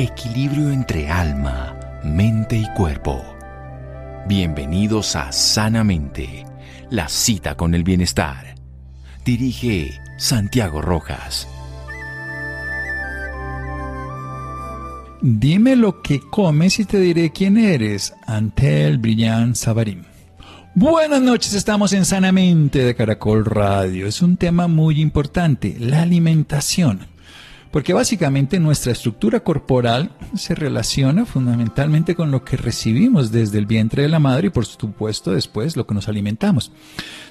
equilibrio entre alma, mente y cuerpo. Bienvenidos a Sanamente, la cita con el bienestar. Dirige Santiago Rojas. Dime lo que comes y te diré quién eres. Antel Brillant Savarín. Buenas noches, estamos en Sanamente de Caracol Radio. Es un tema muy importante, la alimentación. Porque básicamente nuestra estructura corporal se relaciona fundamentalmente con lo que recibimos desde el vientre de la madre y por supuesto después lo que nos alimentamos.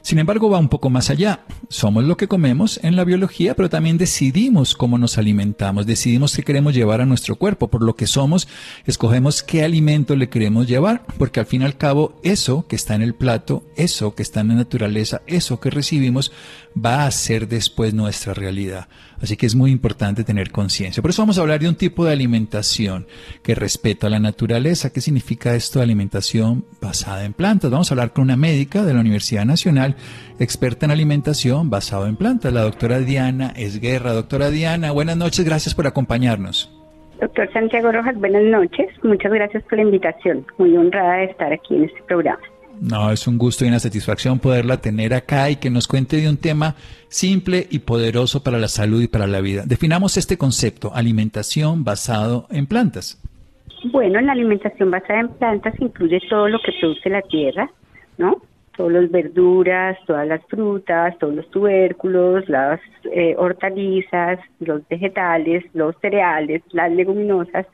Sin embargo, va un poco más allá. Somos lo que comemos en la biología, pero también decidimos cómo nos alimentamos, decidimos qué queremos llevar a nuestro cuerpo. Por lo que somos, escogemos qué alimento le queremos llevar, porque al fin y al cabo eso que está en el plato, eso que está en la naturaleza, eso que recibimos, va a ser después nuestra realidad. Así que es muy importante tener conciencia. Por eso vamos a hablar de un tipo de alimentación que respeta la naturaleza. ¿Qué significa esto de alimentación basada en plantas? Vamos a hablar con una médica de la Universidad Nacional, experta en alimentación basada en plantas, la doctora Diana Esguerra. Doctora Diana, buenas noches, gracias por acompañarnos. Doctor Santiago Rojas, buenas noches. Muchas gracias por la invitación. Muy honrada de estar aquí en este programa. No, es un gusto y una satisfacción poderla tener acá y que nos cuente de un tema simple y poderoso para la salud y para la vida. Definamos este concepto, alimentación basado en plantas. Bueno, la alimentación basada en plantas incluye todo lo que produce la tierra, ¿no? Todas las verduras, todas las frutas, todos los tubérculos, las eh, hortalizas, los vegetales, los cereales, las leguminosas,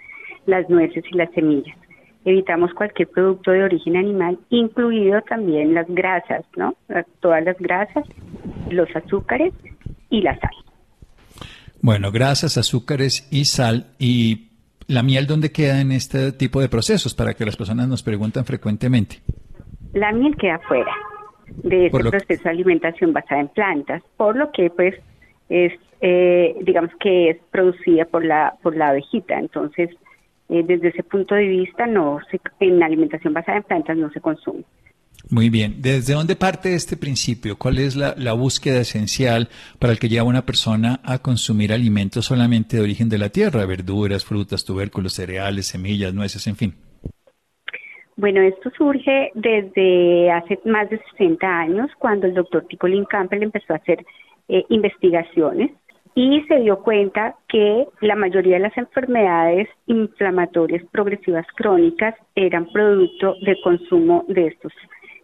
las nueces y las semillas evitamos cualquier producto de origen animal, incluido también las grasas, ¿no? Todas las grasas, los azúcares y la sal. Bueno, grasas, azúcares y sal. ¿Y la miel dónde queda en este tipo de procesos? Para que las personas nos preguntan frecuentemente. La miel queda fuera de este proceso de alimentación basada en plantas, por lo que pues es, eh, digamos que es producida por la, por la abejita. Entonces, eh, desde ese punto de vista, no en la alimentación basada en plantas no se consume. Muy bien. ¿Desde dónde parte este principio? ¿Cuál es la, la, búsqueda esencial para el que lleva una persona a consumir alimentos solamente de origen de la tierra? Verduras, frutas, tubérculos, cereales, semillas, nueces, en fin. Bueno, esto surge desde hace más de 60 años, cuando el doctor Ticolin Campbell empezó a hacer eh, investigaciones y se dio cuenta que la mayoría de las enfermedades inflamatorias progresivas crónicas eran producto de consumo de estos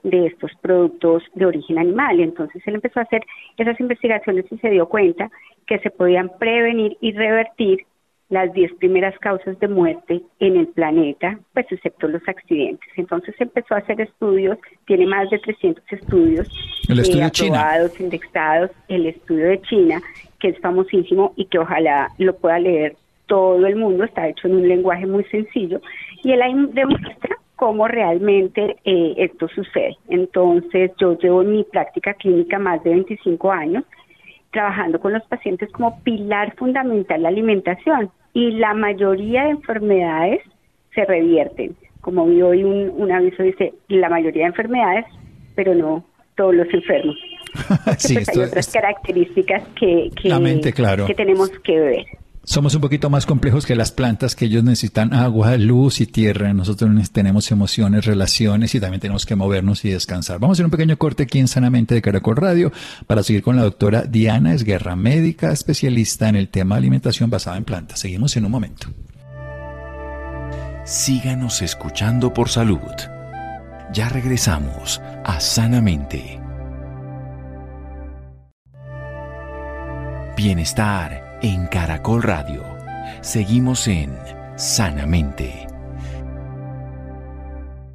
de estos productos de origen animal. Entonces él empezó a hacer esas investigaciones y se dio cuenta que se podían prevenir y revertir las 10 primeras causas de muerte en el planeta, pues excepto los accidentes. Entonces empezó a hacer estudios, tiene más de 300 estudios el estudio aprobados, indexados, el estudio de China, que es famosísimo y que ojalá lo pueda leer todo el mundo, está hecho en un lenguaje muy sencillo, y él ahí demuestra cómo realmente eh, esto sucede. Entonces, yo llevo en mi práctica clínica más de 25 años trabajando con los pacientes como pilar fundamental la alimentación y la mayoría de enfermedades se revierten. Como vi hoy un, un aviso, dice la mayoría de enfermedades, pero no todos los enfermos. sí, pues hay otras características que, que, tenemos que ver. Somos un poquito más complejos que las plantas, que ellos necesitan agua, luz y tierra. Nosotros tenemos emociones, relaciones y también tenemos que movernos y descansar. Vamos a hacer un pequeño corte aquí en Sanamente de Caracol Radio para seguir con la doctora Diana Esguerra, médica especialista en el tema de alimentación basada en plantas. Seguimos en un momento. Síganos escuchando por salud. Ya regresamos a Sanamente. Bienestar en Caracol Radio. Seguimos en Sanamente.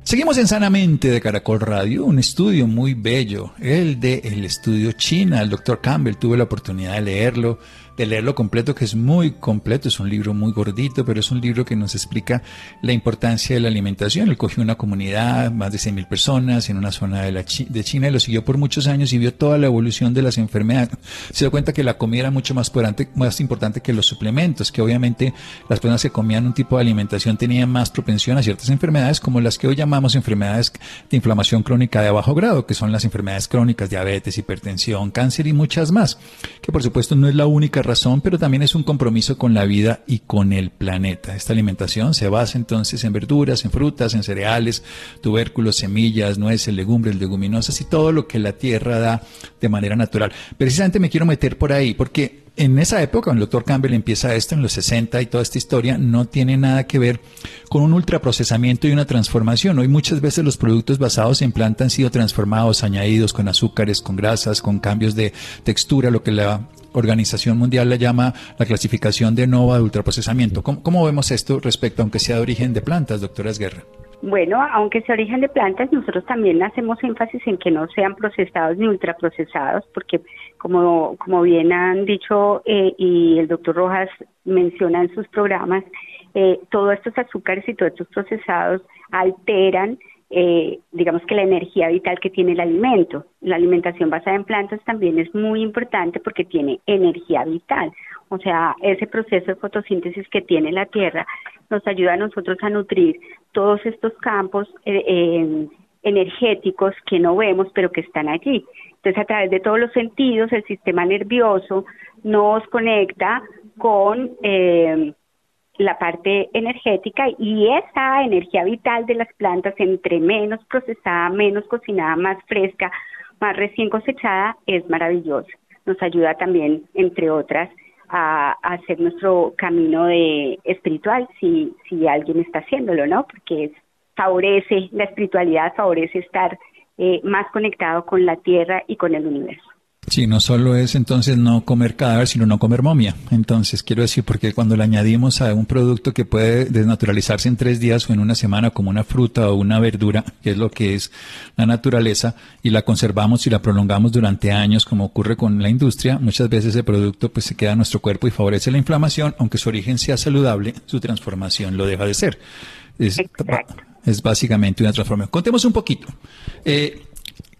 Seguimos en Sanamente de Caracol Radio, un estudio muy bello, el de el estudio China, el doctor Campbell, tuve la oportunidad de leerlo de leerlo completo, que es muy completo, es un libro muy gordito, pero es un libro que nos explica la importancia de la alimentación. Él cogió una comunidad, más de 100.000 personas, en una zona de, la de China, y lo siguió por muchos años y vio toda la evolución de las enfermedades. Se dio cuenta que la comida era mucho más, más importante que los suplementos, que obviamente las personas que comían un tipo de alimentación tenían más propensión a ciertas enfermedades, como las que hoy llamamos enfermedades de inflamación crónica de bajo grado, que son las enfermedades crónicas, diabetes, hipertensión, cáncer y muchas más, que por supuesto no es la única razón, pero también es un compromiso con la vida y con el planeta. Esta alimentación se basa entonces en verduras, en frutas, en cereales, tubérculos, semillas, nueces, legumbres, leguminosas y todo lo que la tierra da de manera natural. Precisamente me quiero meter por ahí porque en esa época, cuando el doctor Campbell empieza esto, en los 60 y toda esta historia, no tiene nada que ver con un ultraprocesamiento y una transformación. Hoy muchas veces los productos basados en planta han sido transformados, añadidos con azúcares, con grasas, con cambios de textura, lo que la Organización Mundial le llama la clasificación de NOVA de ultraprocesamiento. ¿Cómo, cómo vemos esto respecto, aunque sea de origen de plantas, doctora Esguerra? Bueno, aunque sea origen de plantas, nosotros también hacemos énfasis en que no sean procesados ni ultraprocesados, porque como, como bien han dicho eh, y el doctor Rojas menciona en sus programas, eh, todos estos azúcares y todos estos procesados alteran, eh, digamos que la energía vital que tiene el alimento. La alimentación basada en plantas también es muy importante porque tiene energía vital. O sea, ese proceso de fotosíntesis que tiene la tierra nos ayuda a nosotros a nutrir todos estos campos eh, energéticos que no vemos pero que están allí. Entonces, a través de todos los sentidos, el sistema nervioso nos conecta con eh, la parte energética y esa energía vital de las plantas, entre menos procesada, menos cocinada, más fresca, más recién cosechada, es maravillosa. Nos ayuda también, entre otras, a, hacer nuestro camino de espiritual si, si alguien está haciéndolo, ¿no? Porque favorece la espiritualidad, favorece estar eh, más conectado con la tierra y con el universo. Sí, no solo es entonces no comer cadáver, sino no comer momia. Entonces, quiero decir, porque cuando le añadimos a un producto que puede desnaturalizarse en tres días o en una semana, como una fruta o una verdura, que es lo que es la naturaleza, y la conservamos y la prolongamos durante años, como ocurre con la industria, muchas veces ese producto pues se queda en nuestro cuerpo y favorece la inflamación, aunque su origen sea saludable, su transformación lo deja de ser. Es, es básicamente una transformación. Contemos un poquito. Eh,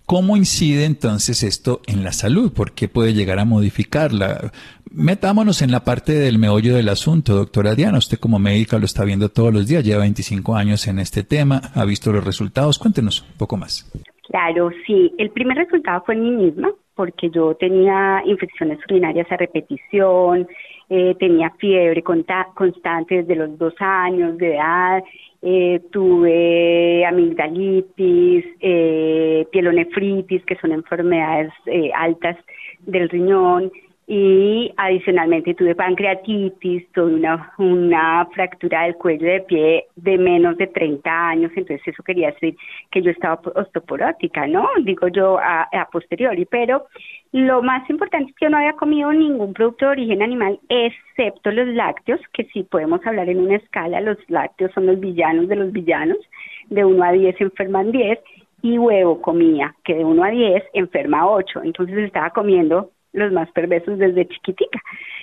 ¿Cómo incide entonces esto en la salud? ¿Por qué puede llegar a modificarla? Metámonos en la parte del meollo del asunto, doctora Diana. Usted como médica lo está viendo todos los días, lleva 25 años en este tema, ha visto los resultados. Cuéntenos un poco más. Claro, sí. El primer resultado fue en mí misma, porque yo tenía infecciones urinarias a repetición, eh, tenía fiebre constante desde los dos años de edad, eh, tuve amigdalitis, eh, pielonefritis, que son enfermedades eh, altas del riñón, y adicionalmente tuve pancreatitis, tuve una, una fractura del cuello de pie de menos de 30 años, entonces eso quería decir que yo estaba osteoporótica, ¿no? Digo yo a, a posteriori, pero lo más importante es que yo no había comido ningún producto de origen animal, excepto los lácteos, que sí podemos hablar en una escala, los lácteos son los villanos de los villanos, de 1 a 10 enferman 10, y huevo comía, que de 1 a 10 enferma 8, entonces estaba comiendo los más perversos desde chiquitica.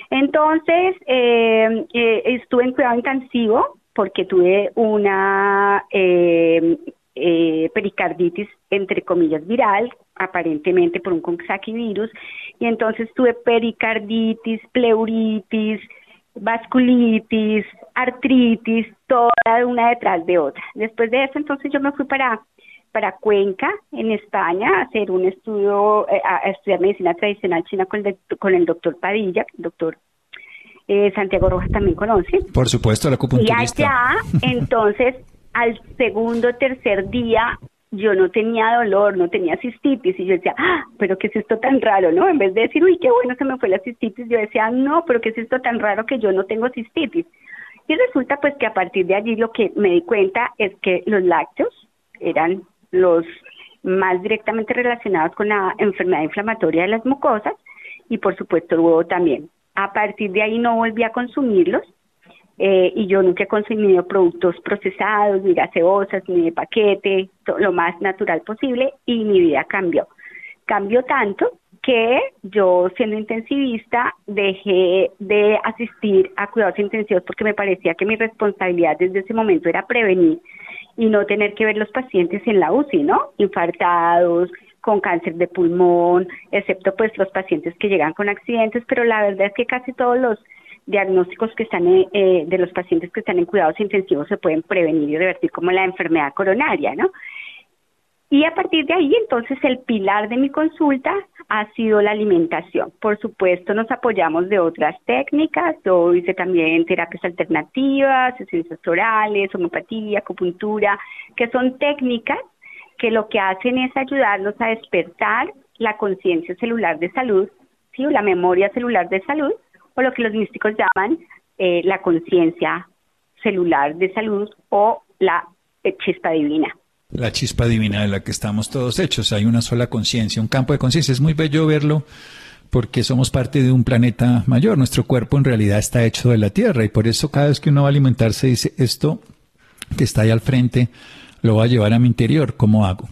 Entonces, eh, eh, estuve en cuidado intensivo porque tuve una eh, pericarditis, entre comillas, viral, aparentemente por un virus, y entonces tuve pericarditis, pleuritis, vasculitis, artritis, toda una detrás de otra. Después de eso, entonces yo me fui para para Cuenca, en España, a hacer un estudio, eh, a, estudiar medicina tradicional china con el, con el doctor Padilla, el doctor eh, Santiago Rojas también conoce. Por supuesto, la acupunturista. Y allá, entonces, al segundo tercer día, yo no tenía dolor, no tenía cistitis, y yo decía, ah, pero ¿qué es esto tan raro, no? En vez de decir, uy, qué bueno se me fue la cistitis, yo decía, no, pero ¿qué es esto tan raro que yo no tengo cistitis? Y resulta pues que a partir de allí lo que me di cuenta es que los lácteos eran los más directamente relacionados con la enfermedad inflamatoria de las mucosas y por supuesto el huevo también. A partir de ahí no volví a consumirlos eh, y yo nunca he consumido productos procesados, ni gaseosas, ni de paquete, lo más natural posible y mi vida cambió. Cambió tanto que yo siendo intensivista dejé de asistir a cuidados intensivos porque me parecía que mi responsabilidad desde ese momento era prevenir y no tener que ver los pacientes en la UCI, ¿no? Infartados, con cáncer de pulmón, excepto pues los pacientes que llegan con accidentes, pero la verdad es que casi todos los diagnósticos que están eh, de los pacientes que están en cuidados intensivos se pueden prevenir y revertir como la enfermedad coronaria, ¿no? Y a partir de ahí, entonces, el pilar de mi consulta ha sido la alimentación. Por supuesto, nos apoyamos de otras técnicas, yo hice también terapias alternativas, ciencias orales, homeopatía, acupuntura, que son técnicas que lo que hacen es ayudarnos a despertar la conciencia celular de salud, ¿sí? o la memoria celular de salud, o lo que los místicos llaman eh, la conciencia celular de salud o la eh, chispa divina la chispa divina de la que estamos todos hechos. Hay una sola conciencia, un campo de conciencia. Es muy bello verlo porque somos parte de un planeta mayor. Nuestro cuerpo en realidad está hecho de la Tierra y por eso cada vez que uno va a alimentarse dice, esto que está ahí al frente lo va a llevar a mi interior. ¿Cómo hago?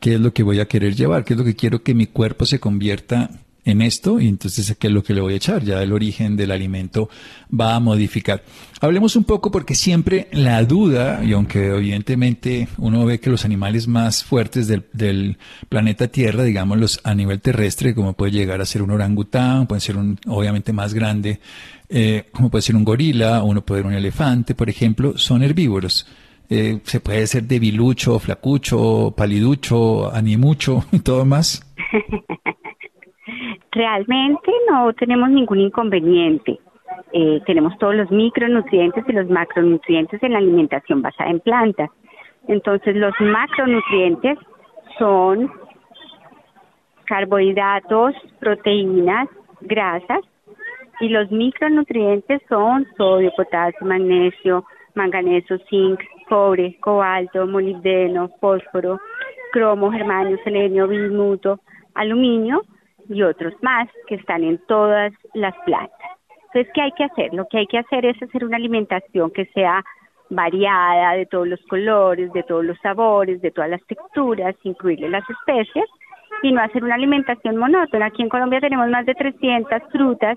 ¿Qué es lo que voy a querer llevar? ¿Qué es lo que quiero que mi cuerpo se convierta en esto y entonces qué es lo que le voy a echar. Ya el origen del alimento va a modificar. Hablemos un poco porque siempre la duda, y aunque evidentemente uno ve que los animales más fuertes del, planeta Tierra, digámoslos a nivel terrestre, como puede llegar a ser un orangután, puede ser un, obviamente más grande, eh, como puede ser un gorila, uno puede ser un elefante, por ejemplo, son herbívoros. Eh, se puede ser debilucho, flacucho, paliducho, animucho y todo más. Realmente no tenemos ningún inconveniente. Eh, tenemos todos los micronutrientes y los macronutrientes en la alimentación basada en plantas. Entonces los macronutrientes son carbohidratos, proteínas, grasas y los micronutrientes son sodio, potasio, magnesio, manganeso, zinc, cobre, cobalto, molibdeno, fósforo, cromo, germanio, selenio, bismuto, aluminio y otros más que están en todas las plantas. Entonces, ¿qué hay que hacer? Lo que hay que hacer es hacer una alimentación que sea variada, de todos los colores, de todos los sabores, de todas las texturas, incluirle las especies y no hacer una alimentación monótona. Aquí en Colombia tenemos más de 300 frutas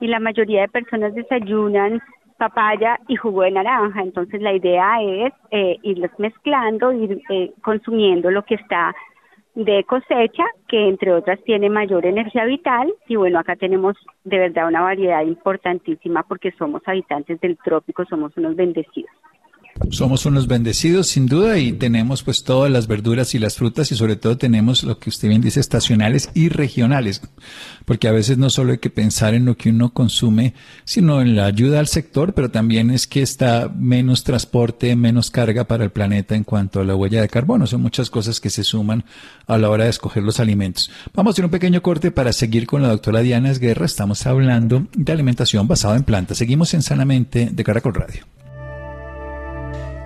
y la mayoría de personas desayunan papaya y jugo de naranja. Entonces la idea es eh, irlos mezclando, ir eh, consumiendo lo que está de cosecha, que entre otras tiene mayor energía vital y bueno, acá tenemos de verdad una variedad importantísima porque somos habitantes del trópico, somos unos bendecidos. Somos unos bendecidos sin duda y tenemos pues todas las verduras y las frutas y sobre todo tenemos lo que usted bien dice estacionales y regionales, porque a veces no solo hay que pensar en lo que uno consume, sino en la ayuda al sector, pero también es que está menos transporte, menos carga para el planeta en cuanto a la huella de carbono. Son muchas cosas que se suman a la hora de escoger los alimentos. Vamos a hacer un pequeño corte para seguir con la doctora Diana Esguerra. Estamos hablando de alimentación basada en plantas. Seguimos en Sanamente de Caracol Radio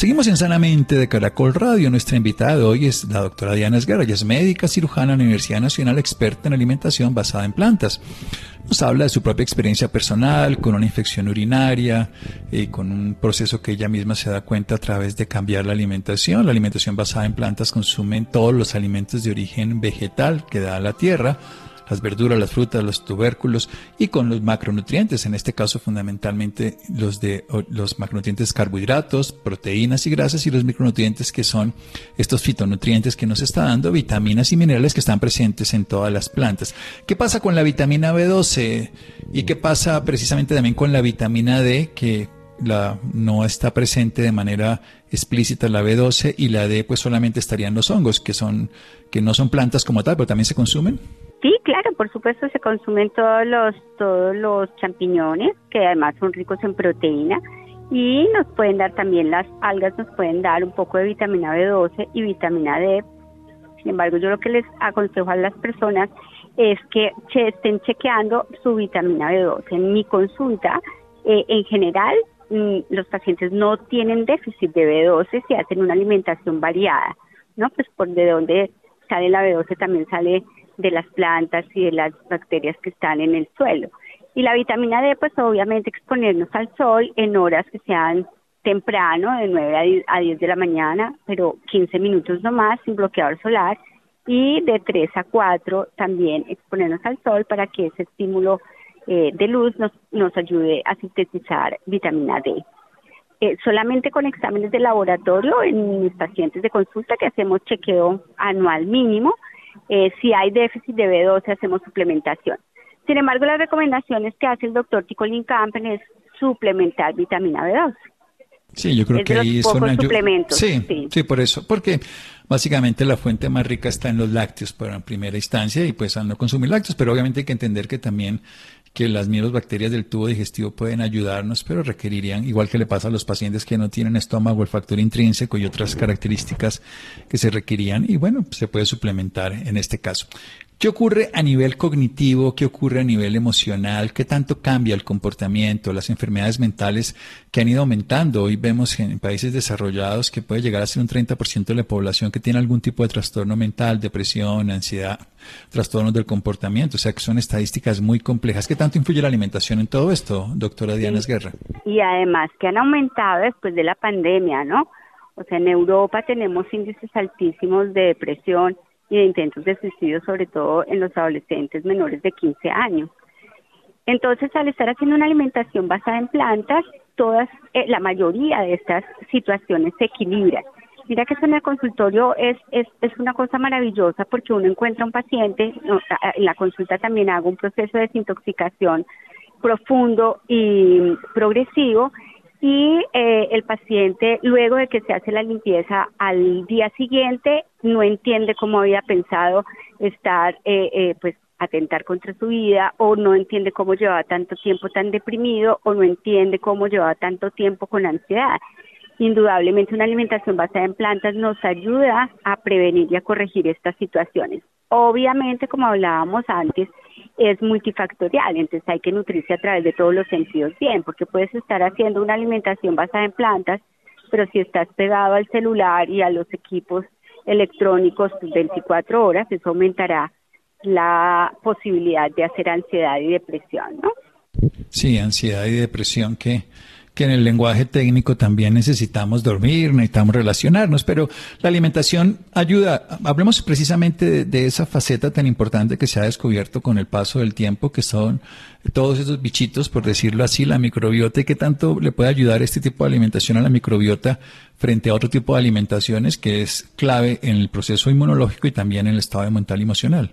Seguimos en Sanamente de Caracol Radio. Nuestra invitada de hoy es la doctora Diana Esguerra. Ella es médica cirujana la Universidad Nacional, experta en alimentación basada en plantas. Nos habla de su propia experiencia personal con una infección urinaria y con un proceso que ella misma se da cuenta a través de cambiar la alimentación. La alimentación basada en plantas consume todos los alimentos de origen vegetal que da la tierra las verduras, las frutas, los tubérculos y con los macronutrientes, en este caso fundamentalmente los de los macronutrientes carbohidratos, proteínas y grasas y los micronutrientes que son estos fitonutrientes que nos está dando vitaminas y minerales que están presentes en todas las plantas. ¿Qué pasa con la vitamina B12 y qué pasa precisamente también con la vitamina D que la, no está presente de manera explícita la B12 y la D pues solamente estarían los hongos que son que no son plantas como tal, pero también se consumen. Sí, claro, por supuesto se consumen todos los todos los champiñones que además son ricos en proteína y nos pueden dar también las algas nos pueden dar un poco de vitamina B12 y vitamina D. Sin embargo, yo lo que les aconsejo a las personas es que estén chequeando su vitamina B12. En mi consulta, eh, en general, mm, los pacientes no tienen déficit de B12 si hacen una alimentación variada, ¿no? Pues por de dónde sale la B12 también sale de las plantas y de las bacterias que están en el suelo. Y la vitamina D, pues obviamente exponernos al sol en horas que sean temprano, de 9 a 10 de la mañana, pero 15 minutos no más, sin bloqueador solar, y de 3 a 4 también exponernos al sol para que ese estímulo eh, de luz nos, nos ayude a sintetizar vitamina D. Eh, solamente con exámenes de laboratorio en mis pacientes de consulta que hacemos chequeo anual mínimo. Eh, si hay déficit de B12 hacemos suplementación. Sin embargo, las recomendaciones que hace el doctor Ticolin Campen es suplementar vitamina B12. Sí, yo creo que ahí es una suplementos. Sí, sí, sí, por eso, porque básicamente la fuente más rica está en los lácteos para en primera instancia y pues al no consumir lácteos, pero obviamente hay que entender que también que las bacterias del tubo digestivo pueden ayudarnos, pero requerirían, igual que le pasa a los pacientes que no tienen estómago, el factor intrínseco y otras características que se requerían, y bueno, se puede suplementar en este caso. ¿Qué ocurre a nivel cognitivo? ¿Qué ocurre a nivel emocional? ¿Qué tanto cambia el comportamiento? Las enfermedades mentales que han ido aumentando. Hoy vemos en países desarrollados que puede llegar a ser un 30% de la población que tiene algún tipo de trastorno mental, depresión, ansiedad, trastornos del comportamiento. O sea que son estadísticas muy complejas. ¿Qué tanto influye la alimentación en todo esto, doctora Diana Esguerra? Y además que han aumentado después de la pandemia, ¿no? O sea, en Europa tenemos índices altísimos de depresión y de intentos de suicidio, sobre todo en los adolescentes menores de 15 años. Entonces, al estar haciendo una alimentación basada en plantas, todas, eh, la mayoría de estas situaciones se equilibran. Mira que eso en el consultorio es, es, es una cosa maravillosa porque uno encuentra un paciente, en la consulta también hago un proceso de desintoxicación profundo y progresivo y eh, el paciente luego de que se hace la limpieza al día siguiente no entiende cómo había pensado estar eh, eh, pues atentar contra su vida o no entiende cómo llevaba tanto tiempo tan deprimido o no entiende cómo llevaba tanto tiempo con ansiedad. Indudablemente una alimentación basada en plantas nos ayuda a prevenir y a corregir estas situaciones. Obviamente, como hablábamos antes, es multifactorial, entonces hay que nutrirse a través de todos los sentidos bien, porque puedes estar haciendo una alimentación basada en plantas, pero si estás pegado al celular y a los equipos electrónicos 24 horas, eso aumentará la posibilidad de hacer ansiedad y depresión, ¿no? Sí, ansiedad y depresión que que en el lenguaje técnico también necesitamos dormir, necesitamos relacionarnos, pero la alimentación ayuda. Hablemos precisamente de, esa faceta tan importante que se ha descubierto con el paso del tiempo, que son todos esos bichitos, por decirlo así, la microbiota, y qué tanto le puede ayudar este tipo de alimentación a la microbiota frente a otro tipo de alimentaciones que es clave en el proceso inmunológico y también en el estado mental y emocional.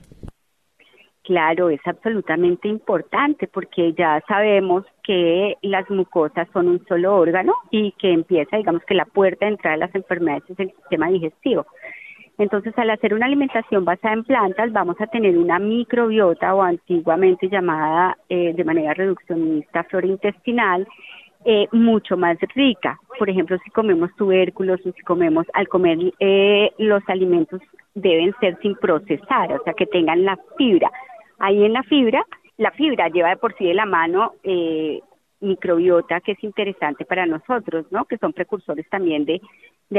Claro, es absolutamente importante porque ya sabemos que las mucosas son un solo órgano y que empieza, digamos que la puerta de entrada de las enfermedades es el sistema digestivo. Entonces, al hacer una alimentación basada en plantas, vamos a tener una microbiota o antiguamente llamada eh, de manera reduccionista flora intestinal eh, mucho más rica. Por ejemplo, si comemos tubérculos o si comemos, al comer eh, los alimentos deben ser sin procesar, o sea, que tengan la fibra Ahí en la fibra, la fibra lleva de por sí de la mano eh, microbiota que es interesante para nosotros, ¿no? Que son precursores también de,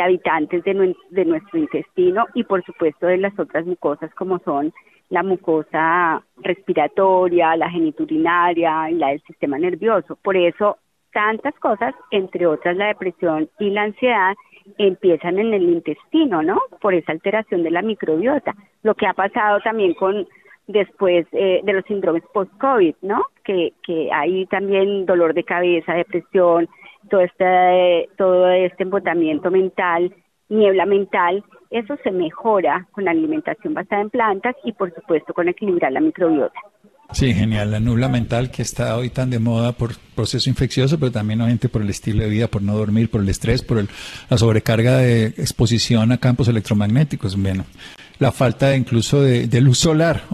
habitantes de, de nuestro intestino y por supuesto de las otras mucosas como son la mucosa respiratoria, la geniturinaria y la del sistema nervioso. Por eso tantas cosas, entre otras la depresión y la ansiedad, empiezan en el intestino, ¿no? Por esa alteración de la microbiota. Lo que ha pasado también con después eh, de los síndromes post-COVID, ¿no? Que, que hay también dolor de cabeza, depresión, todo este, todo este embotamiento mental, niebla mental, eso se mejora con la alimentación basada en plantas y por supuesto con equilibrar la microbiota. Sí, genial. La nubla mental que está hoy tan de moda por proceso infeccioso, pero también obviamente por el estilo de vida, por no dormir, por el estrés, por la sobrecarga de exposición a campos electromagnéticos. Bueno, la falta incluso de, luz solar.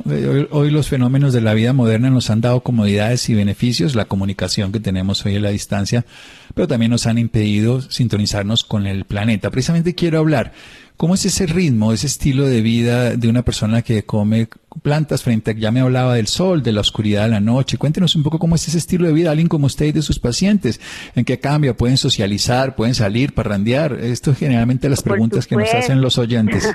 Hoy, los fenómenos de la vida moderna nos han dado comodidades y beneficios, la comunicación que tenemos hoy a la distancia, pero también nos han impedido sintonizarnos con el planeta. Precisamente quiero hablar, ¿cómo es ese ritmo, ese estilo de vida de una persona que come plantas frente a, ya me hablaba del sol, de la oscuridad de la noche? Cuéntenos un poco cómo es ese estilo de vida, alguien como usted y de sus pacientes, en qué cambia, pueden socializar, pueden salir, parrandear. Esto es generalmente las preguntas que nos hacen los oyentes.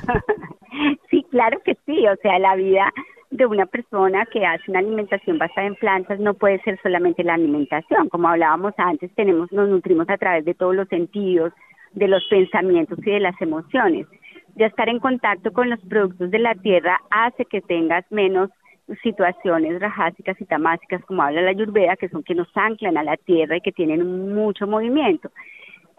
Claro que sí, o sea, la vida de una persona que hace una alimentación basada en plantas no puede ser solamente la alimentación, como hablábamos antes, tenemos nos nutrimos a través de todos los sentidos, de los pensamientos y de las emociones. Ya estar en contacto con los productos de la tierra hace que tengas menos situaciones rajásicas y tamásicas, como habla la Ayurveda, que son que nos anclan a la tierra y que tienen mucho movimiento.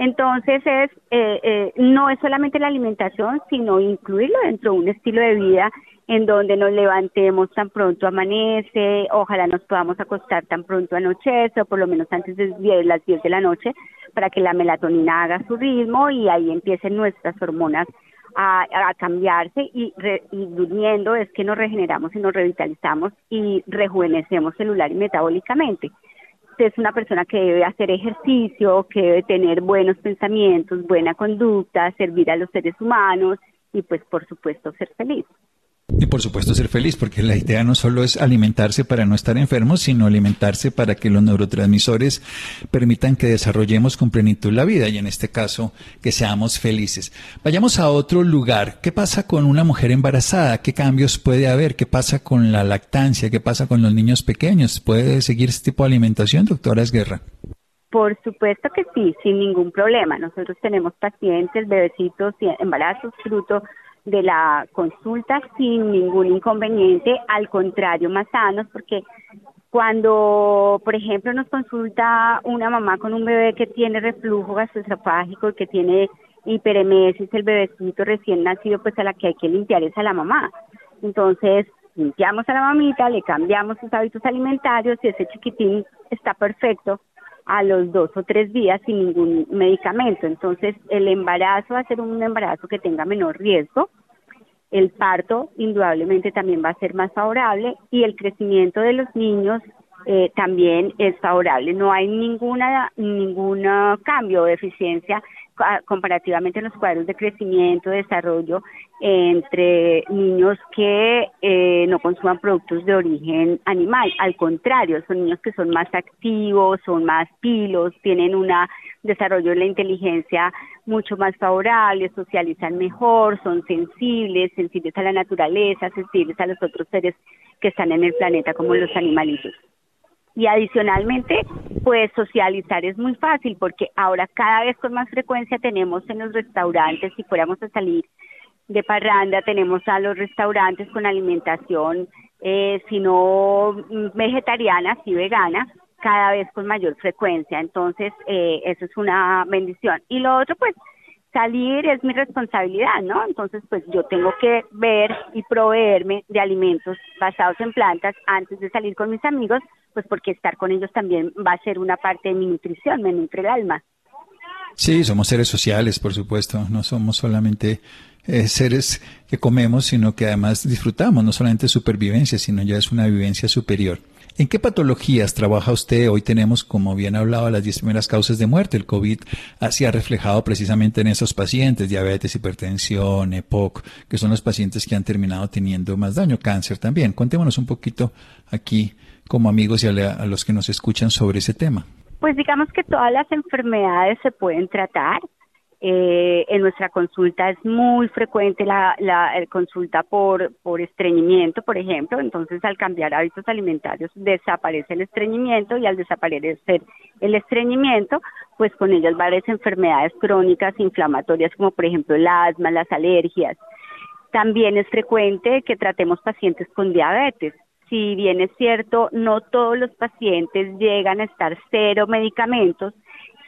Entonces es eh, eh, no es solamente la alimentación, sino incluirlo dentro de un estilo de vida en donde nos levantemos tan pronto amanece, ojalá nos podamos acostar tan pronto anochece o por lo menos antes de las 10 de la noche para que la melatonina haga su ritmo y ahí empiecen nuestras hormonas a, cambiarse y, y durmiendo es que nos regeneramos y nos revitalizamos y rejuvenecemos celular y metabólicamente es una persona que debe hacer ejercicio, que debe tener buenos pensamientos, buena conducta, servir a los seres humanos y pues por supuesto ser feliz. Y por supuesto ser feliz, porque la idea no solo es alimentarse para no estar enfermos, sino alimentarse para que los neurotransmisores permitan que desarrollemos con plenitud la vida y en este caso que seamos felices. Vayamos a otro lugar. ¿Qué pasa con una mujer embarazada? ¿Qué cambios puede haber? ¿Qué pasa con la lactancia? ¿Qué pasa con los niños pequeños? ¿Puede seguir este tipo de alimentación, doctora Esguerra? Por supuesto que sí, sin ningún problema. Nosotros tenemos pacientes, bebecitos, embarazos, fruto de la consulta sin ningún inconveniente, al contrario, más sanos, porque cuando, por ejemplo, nos consulta una mamá con un bebé que tiene reflujo gastroesofágico, que tiene hiperemesis, el bebecito recién nacido, pues a la que hay que limpiar es a la mamá. Entonces, limpiamos a la mamita, le cambiamos sus hábitos alimentarios y ese chiquitín está perfecto a los dos o tres días sin ningún medicamento. Entonces, el embarazo va a ser un embarazo que tenga menor riesgo. El parto indudablemente también va a ser más favorable y el crecimiento de los niños eh, también es favorable. No hay ninguna ningún cambio o deficiencia comparativamente en los cuadros de crecimiento, desarrollo entre niños que eh, no consuman productos de origen animal. Al contrario, son niños que son más activos, son más pilos, tienen un desarrollo de la inteligencia mucho más favorable, socializan mejor, son sensibles, sensibles a la naturaleza, sensibles a los otros seres que están en el planeta como los animalitos. Y adicionalmente, pues socializar es muy fácil porque ahora cada vez con más frecuencia tenemos en los restaurantes, si fuéramos a salir de parranda, tenemos a los restaurantes con alimentación, eh, si no vegetariana, si vegana, cada vez con mayor frecuencia. Entonces, eh, eso es una bendición. Y lo otro, pues, salir es mi responsabilidad, ¿no? Entonces, pues yo tengo que ver y proveerme de alimentos basados en plantas antes de salir con mis amigos, pues porque estar con ellos también va a ser una parte de mi nutrición, me nutre el alma. Sí, somos seres sociales, por supuesto, no somos solamente eh, seres que comemos, sino que además disfrutamos, no solamente supervivencia, sino ya es una vivencia superior. ¿En qué patologías trabaja usted? Hoy tenemos, como bien hablado, las 10 primeras causas de muerte. El COVID se ha reflejado precisamente en esos pacientes, diabetes, hipertensión, EPOC, que son los pacientes que han terminado teniendo más daño, cáncer también. Cuéntenos un poquito aquí, como amigos y a los que nos escuchan sobre ese tema. Pues digamos que todas las enfermedades se pueden tratar. Eh, en nuestra consulta es muy frecuente la, la consulta por, por estreñimiento, por ejemplo. Entonces, al cambiar hábitos alimentarios, desaparece el estreñimiento y al desaparecer el estreñimiento, pues con ellas varias enfermedades crónicas inflamatorias, como por ejemplo el asma, las alergias. También es frecuente que tratemos pacientes con diabetes. Si bien es cierto, no todos los pacientes llegan a estar cero medicamentos,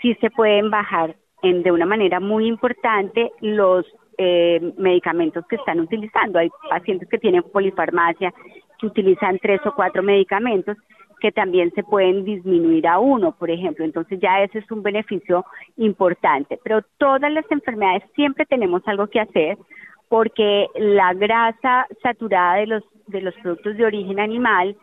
sí se pueden bajar en, de una manera muy importante los eh, medicamentos que están utilizando. Hay pacientes que tienen polifarmacia, que utilizan tres o cuatro medicamentos que también se pueden disminuir a uno, por ejemplo. Entonces ya ese es un beneficio importante. Pero todas las enfermedades siempre tenemos algo que hacer porque la grasa saturada de los, de los productos de origen animal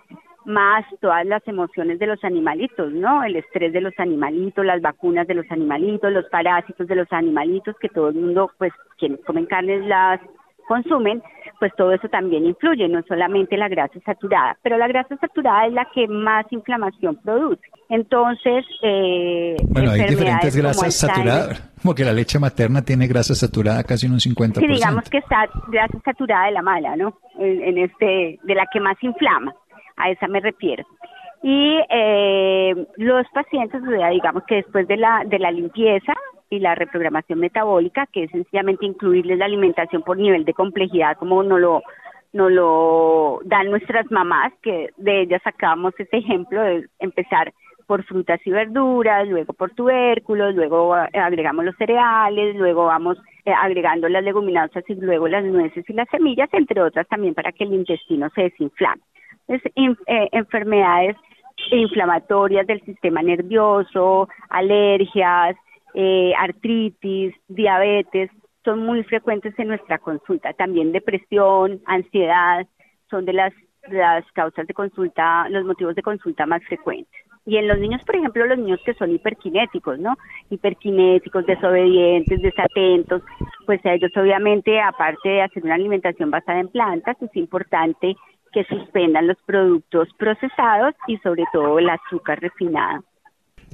más todas las emociones de los animalitos, ¿no? El estrés de los animalitos, las vacunas de los animalitos, los parásitos de los animalitos, que todo el mundo, pues quienes comen carnes las consumen, pues todo eso también influye, no solamente la grasa saturada, pero la grasa saturada es la que más inflamación produce. Entonces, eh, bueno, hay diferentes grasas saturadas, como que la leche materna tiene grasa saturada casi en un 50%. Sí, digamos que está grasa saturada de la mala, ¿no? en este, de la que más inflama a esa me refiero. Y eh, los pacientes, digamos que después de la, de la limpieza, y la reprogramación metabólica, que es sencillamente incluirles la alimentación por nivel de complejidad, como no lo, no lo dan nuestras mamás, que de ellas sacamos ese ejemplo de empezar por frutas y verduras, luego por tubérculos, luego eh, agregamos los cereales, luego vamos eh, agregando las leguminosas y luego las nueces y las semillas, entre otras también para que el intestino se desinflame. Es, eh, enfermedades inflamatorias del sistema nervioso, alergias, artritis, diabetes, son muy frecuentes en nuestra consulta. También depresión, ansiedad, son de las, las causas de consulta, los motivos de consulta más frecuentes. Y en los niños, por ejemplo, los niños que son hiperkinéticos, ¿no? Hiperkinéticos, desobedientes, desatentos, pues a ellos obviamente, aparte de hacer una alimentación basada en plantas, es importante que suspendan los productos procesados y sobre todo el azúcar refinada.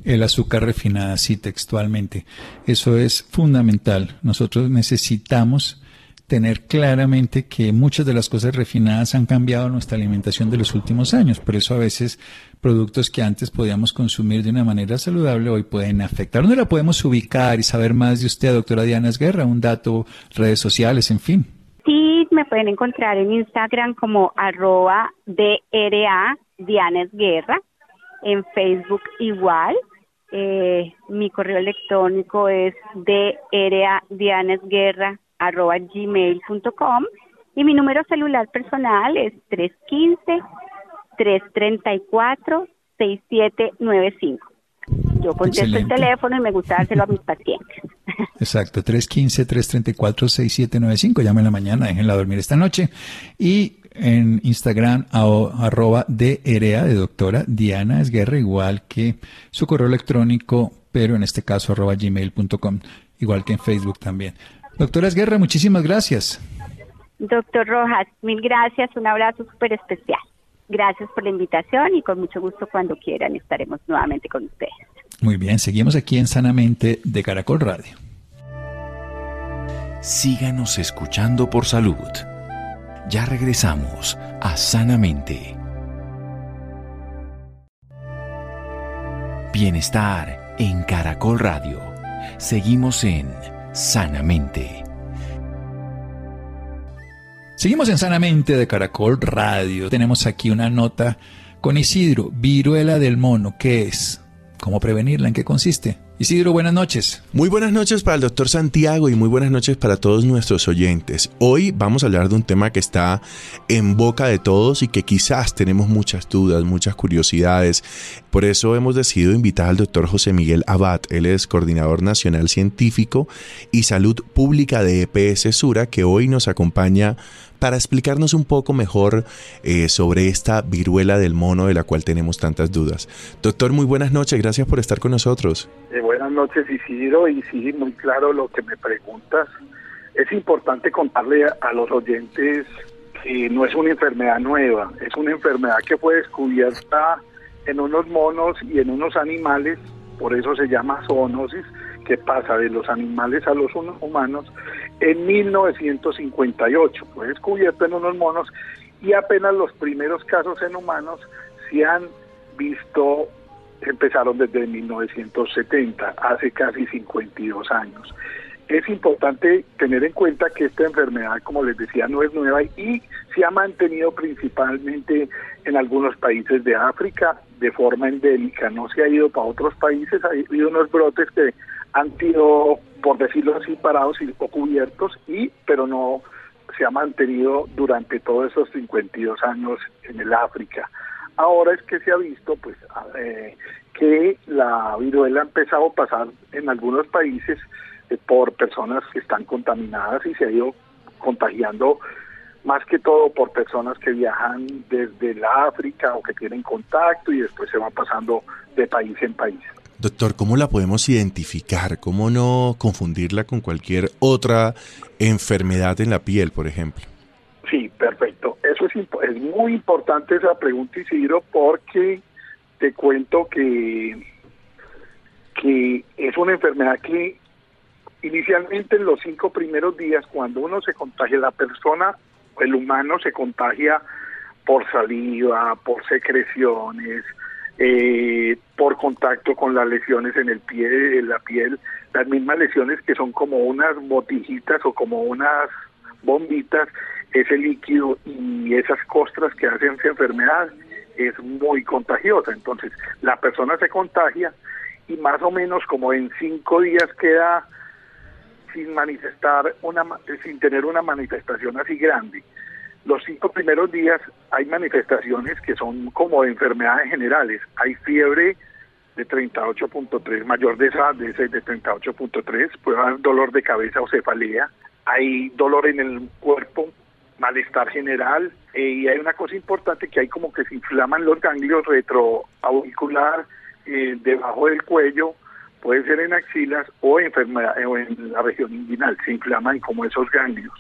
El azúcar refinada, sí, textualmente. Eso es fundamental. Nosotros necesitamos tener claramente que muchas de las cosas refinadas han cambiado nuestra alimentación de los últimos años. Por eso a veces productos que antes podíamos consumir de una manera saludable hoy pueden afectar. ¿Dónde la podemos ubicar y saber más de usted, doctora Diana Esguerra? Un dato, redes sociales, en fin. Sí, me pueden encontrar en Instagram como arroba DRA Diana Esguerra, en Facebook igual. Eh, mi correo electrónico es DRA Diana Esguerra arroba gmail.com y mi número celular personal es 315-334-6795. Yo contesto el teléfono y me gusta dárselo a mis pacientes. Exacto, 315-334-6795. Llamen en la mañana, déjenla dormir esta noche. Y en Instagram, arroba DRA de doctora Diana Esguerra, igual que su correo electrónico, pero en este caso arroba gmail.com, igual que en Facebook también. Doctora Esguerra, muchísimas gracias. Doctor Rojas, mil gracias, un abrazo súper especial. Gracias por la invitación y con mucho gusto cuando quieran estaremos nuevamente con ustedes. Muy bien, seguimos aquí en Sanamente de Caracol Radio. Síganos escuchando por salud. Ya regresamos a Sanamente. Bienestar en Caracol Radio. Seguimos en Sanamente. Seguimos en Sanamente de Caracol Radio. Tenemos aquí una nota con Isidro, viruela del mono. ¿Qué es? ¿Cómo prevenirla? ¿En qué consiste? Isidro, buenas noches. Muy buenas noches para el doctor Santiago y muy buenas noches para todos nuestros oyentes. Hoy vamos a hablar de un tema que está en boca de todos y que quizás tenemos muchas dudas, muchas curiosidades. Por eso hemos decidido invitar al doctor José Miguel Abad. Él es coordinador nacional científico y salud pública de EPS Sura, que hoy nos acompaña para explicarnos un poco mejor eh, sobre esta viruela del mono de la cual tenemos tantas dudas. Doctor, muy buenas noches, gracias por estar con nosotros. Eh, buenas noches, Isidro, y sí, muy claro lo que me preguntas. Es importante contarle a, los oyentes que no es una enfermedad nueva, es una enfermedad que fue descubierta en unos monos y en unos animales, por eso se llama zoonosis, que pasa de los animales a los humanos en 1958. Fue descubierto en unos monos y apenas los primeros casos en humanos se han visto, empezaron desde 1970, hace casi 52 años. Es importante tener en cuenta que esta enfermedad, como les decía, no es nueva y se ha mantenido principalmente en algunos países de África de forma endémica, no se ha ido para otros países, ha habido unos brotes que han sido, por decirlo así, parados y, o cubiertos, y, pero no se ha mantenido durante todos esos 52 años en el África. Ahora es que se ha visto pues eh, que la viruela ha empezado a pasar en algunos países eh, por personas que están contaminadas y se ha ido contagiando más que todo por personas que viajan desde la África o que tienen contacto y después se va pasando de país en país. Doctor, ¿cómo la podemos identificar? ¿Cómo no confundirla con cualquier otra enfermedad en la piel, por ejemplo? Sí, perfecto. Eso es, es muy importante esa pregunta, Isidro, porque te cuento que, que es una enfermedad que inicialmente en los cinco primeros días, cuando uno se contagia, la persona, el humano se contagia por saliva, por secreciones, eh, por contacto con las lesiones en el pie, en la piel, las mismas lesiones que son como unas botijitas o como unas bombitas, ese líquido y esas costras que hacen esa enfermedad es muy contagiosa. Entonces, la persona se contagia y más o menos como en cinco días queda sin manifestar una sin tener una manifestación así grande. Los cinco primeros días hay manifestaciones que son como de enfermedades generales. Hay fiebre de 38.3, mayor de esa de, de 38.3, puede haber dolor de cabeza o cefalea, hay dolor en el cuerpo, malestar general eh, y hay una cosa importante que hay como que se inflaman los ganglios retroauricular eh, debajo del cuello, puede ser en axilas o, enfermedad, o en la región inguinal, se inflaman como esos ganglios.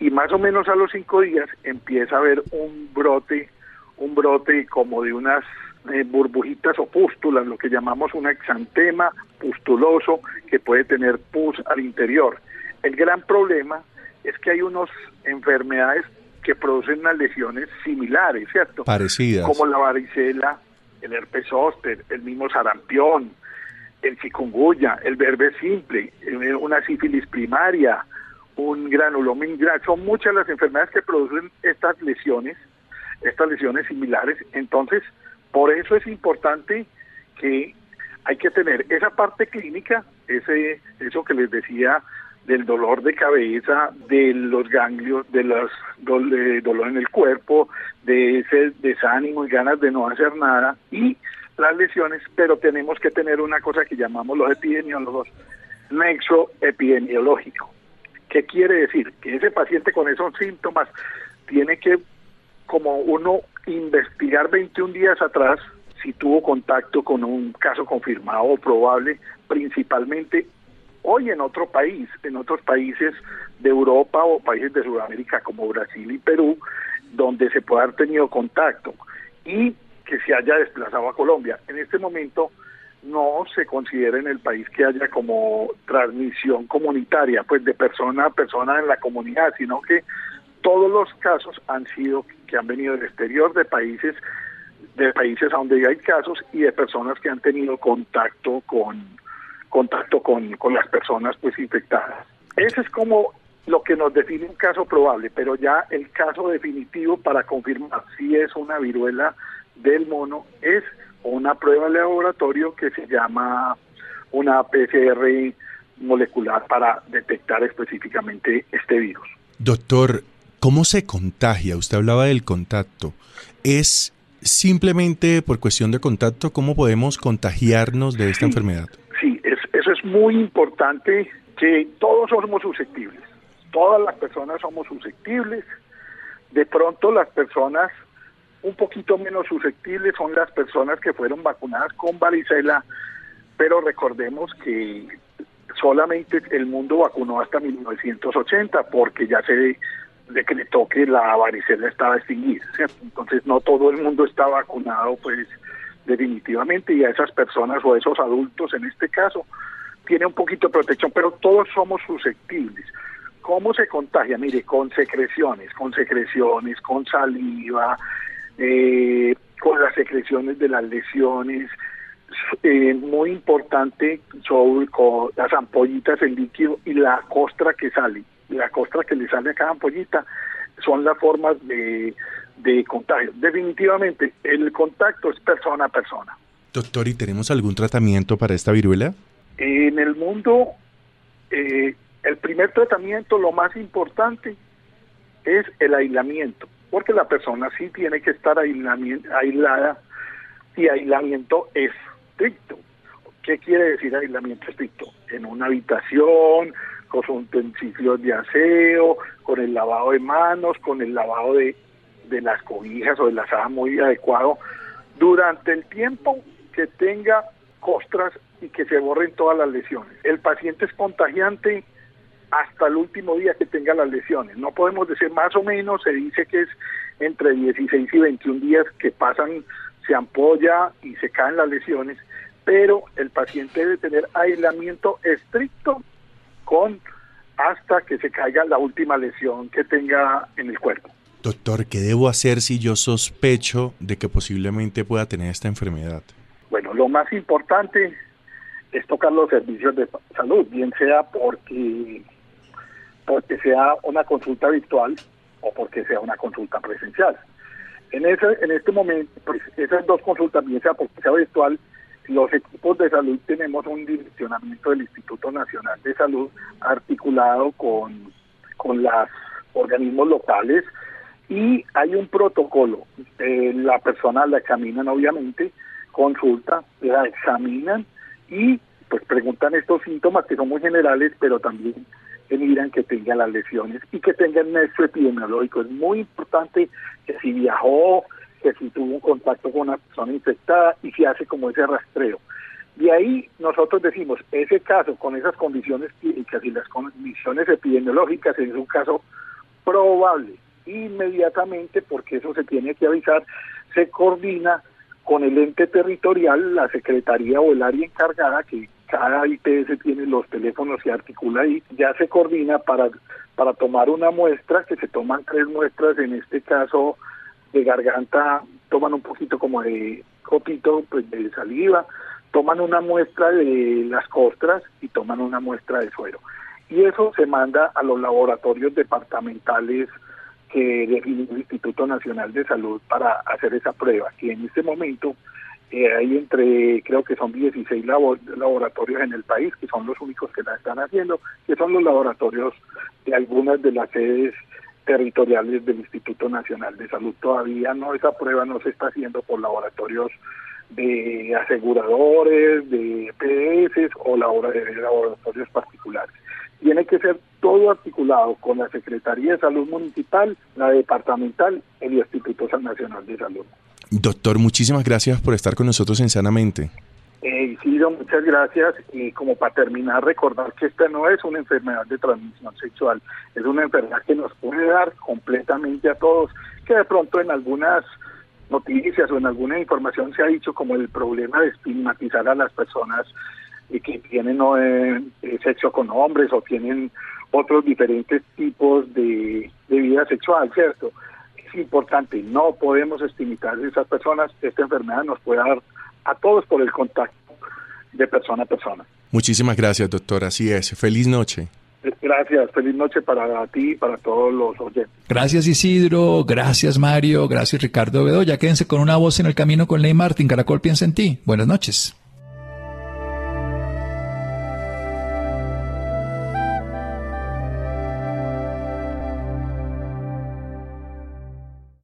Y más o menos a los cinco días empieza a haber un brote, un brote como de unas eh, burbujitas o pústulas, lo que llamamos un exantema pustuloso que puede tener pus al interior. El gran problema es que hay unas enfermedades que producen unas lesiones similares, ¿cierto? Parecidas. Como la varicela, el herpes zóster, el mismo sarampión, el chikungunya, el verbe simple, eh, una sífilis primaria, un granuloma ingrato, son muchas las enfermedades que producen estas lesiones, estas lesiones similares. Entonces, por eso es importante que hay que tener esa parte clínica, ese eso que les decía del dolor de cabeza, de los ganglios, de los dolor en el cuerpo, de ese desánimo y ganas de no hacer nada y las lesiones, pero tenemos que tener una cosa que llamamos los epidemiólogos nexo epidemiológico. ¿Qué quiere decir? Que ese paciente con esos síntomas tiene que, como uno, investigar 21 días atrás si tuvo contacto con un caso confirmado o probable, principalmente hoy en otro país, en otros países de Europa o países de Sudamérica como Brasil y Perú, donde se puede haber tenido contacto. Y que se haya desplazado a Colombia. En este momento no se considera en el país que haya como transmisión comunitaria, pues de persona a persona en la comunidad, sino que todos los casos han sido que han venido del exterior de países de países donde hay casos y de personas que han tenido contacto con contacto con, con las personas pues infectadas. Ese es como lo que nos define un caso probable, pero ya el caso definitivo para confirmar si es una viruela del mono es una prueba de laboratorio que se llama una PCR molecular para detectar específicamente este virus. Doctor, ¿cómo se contagia? Usted hablaba del contacto. ¿Es simplemente por cuestión de contacto cómo podemos contagiarnos de esta enfermedad? Sí, eso es muy importante que todos somos susceptibles. Todas las personas somos susceptibles. De pronto las personas un poquito menos susceptibles son las personas que fueron vacunadas con varicela, pero recordemos que solamente el mundo vacunó hasta 1980 porque ya se decretó que la varicela estaba extinguida, entonces no todo el mundo está vacunado pues definitivamente y a esas personas o a esos adultos en este caso tiene un poquito de protección, pero todos somos susceptibles. ¿Cómo se contagia? Mire, con secreciones, con secreciones, con saliva, eh, con las secreciones de las lesiones, eh, muy importante con las ampollitas, el líquido y la costra que sale. La costra que le sale a cada ampollita son las formas de, de contagio. Definitivamente, el contacto es persona a persona. Doctor, ¿y tenemos algún tratamiento para esta viruela? En el mundo, eh, el primer tratamiento, lo más importante, es el aislamiento porque la persona sí tiene que estar aislada y aislamiento estricto. ¿Qué quiere decir aislamiento estricto? En una habitación, con sus utensilios de aseo, con el lavado de manos, con el lavado de, de las cobijas o de la sábana muy adecuado, durante el tiempo que tenga costras y que se borren todas las lesiones. El paciente es contagiante hasta el último día que tenga las lesiones. No podemos decir más o menos, se dice que es entre 16 y 21 días que pasan, se ampolla y se caen las lesiones, pero el paciente debe tener aislamiento estricto con hasta que se caiga la última lesión que tenga en el cuerpo. Doctor, ¿qué debo hacer si yo sospecho de que posiblemente pueda tener esta enfermedad? Bueno, lo más importante es tocar los servicios de salud, bien sea porque, porque sea una consulta virtual o porque sea una consulta presencial. En, ese, en este momento, pues, esas dos consultas, bien sea porque sea virtual, los equipos de salud tenemos un direccionamiento del Instituto Nacional de Salud articulado con, con los organismos locales y hay un protocolo. Eh, la persona la examinan obviamente, consulta, la examinan y pues preguntan estos síntomas que son muy generales, pero también miran que tenga las lesiones y que tenga el nexo epidemiológico. Es muy importante que si viajó, que si tuvo un contacto con una persona infectada y si hace como ese rastreo. De ahí nosotros decimos, ese caso con esas condiciones clínicas y las condiciones epidemiológicas es un caso probable. Inmediatamente, porque eso se tiene que avisar, se coordina con el ente territorial, la secretaría o el área encargada, que cada IPS tiene los teléfonos y articula ahí, ya se coordina para, para tomar una muestra, que se toman tres muestras, en este caso de garganta toman un poquito como de copito pues, de saliva, toman una muestra de las costras y toman una muestra de suero. Y eso se manda a los laboratorios departamentales que define Instituto Nacional de Salud para hacer esa prueba, que en este momento eh, hay entre, creo que son 16 laboratorios en el país, que son los únicos que la están haciendo, que son los laboratorios de algunas de las sedes territoriales del Instituto Nacional de Salud. Todavía no, esa prueba no se está haciendo por laboratorios de aseguradores, de EPS o laboratorios particulares. Tiene que ser todo articulado con la Secretaría de Salud Municipal, la departamental y el Instituto Nacional de Salud. Doctor, muchísimas gracias por estar con nosotros en Sanamente. Eh, Isidro, muchas gracias. Y como para terminar, recordar que esta no es una enfermedad de transmisión sexual, es una enfermedad que nos puede dar completamente a todos, que de pronto en algunas noticias o en alguna información se ha dicho como el problema de estigmatizar a las personas que tienen eh, eh, sexo con hombres o tienen otros diferentes tipos de, de vida sexual, ¿cierto? Es importante, no podemos estigmatizar a esas personas, esta enfermedad nos puede dar a todos por el contacto de persona a persona. Muchísimas gracias, doctor. Así es. Feliz noche. Gracias, feliz noche para ti y para todos los oyentes. Gracias Isidro, gracias Mario, gracias Ricardo Bedoya. Quédense con una voz en el camino con Ley Martín. Caracol piensa en ti. Buenas noches.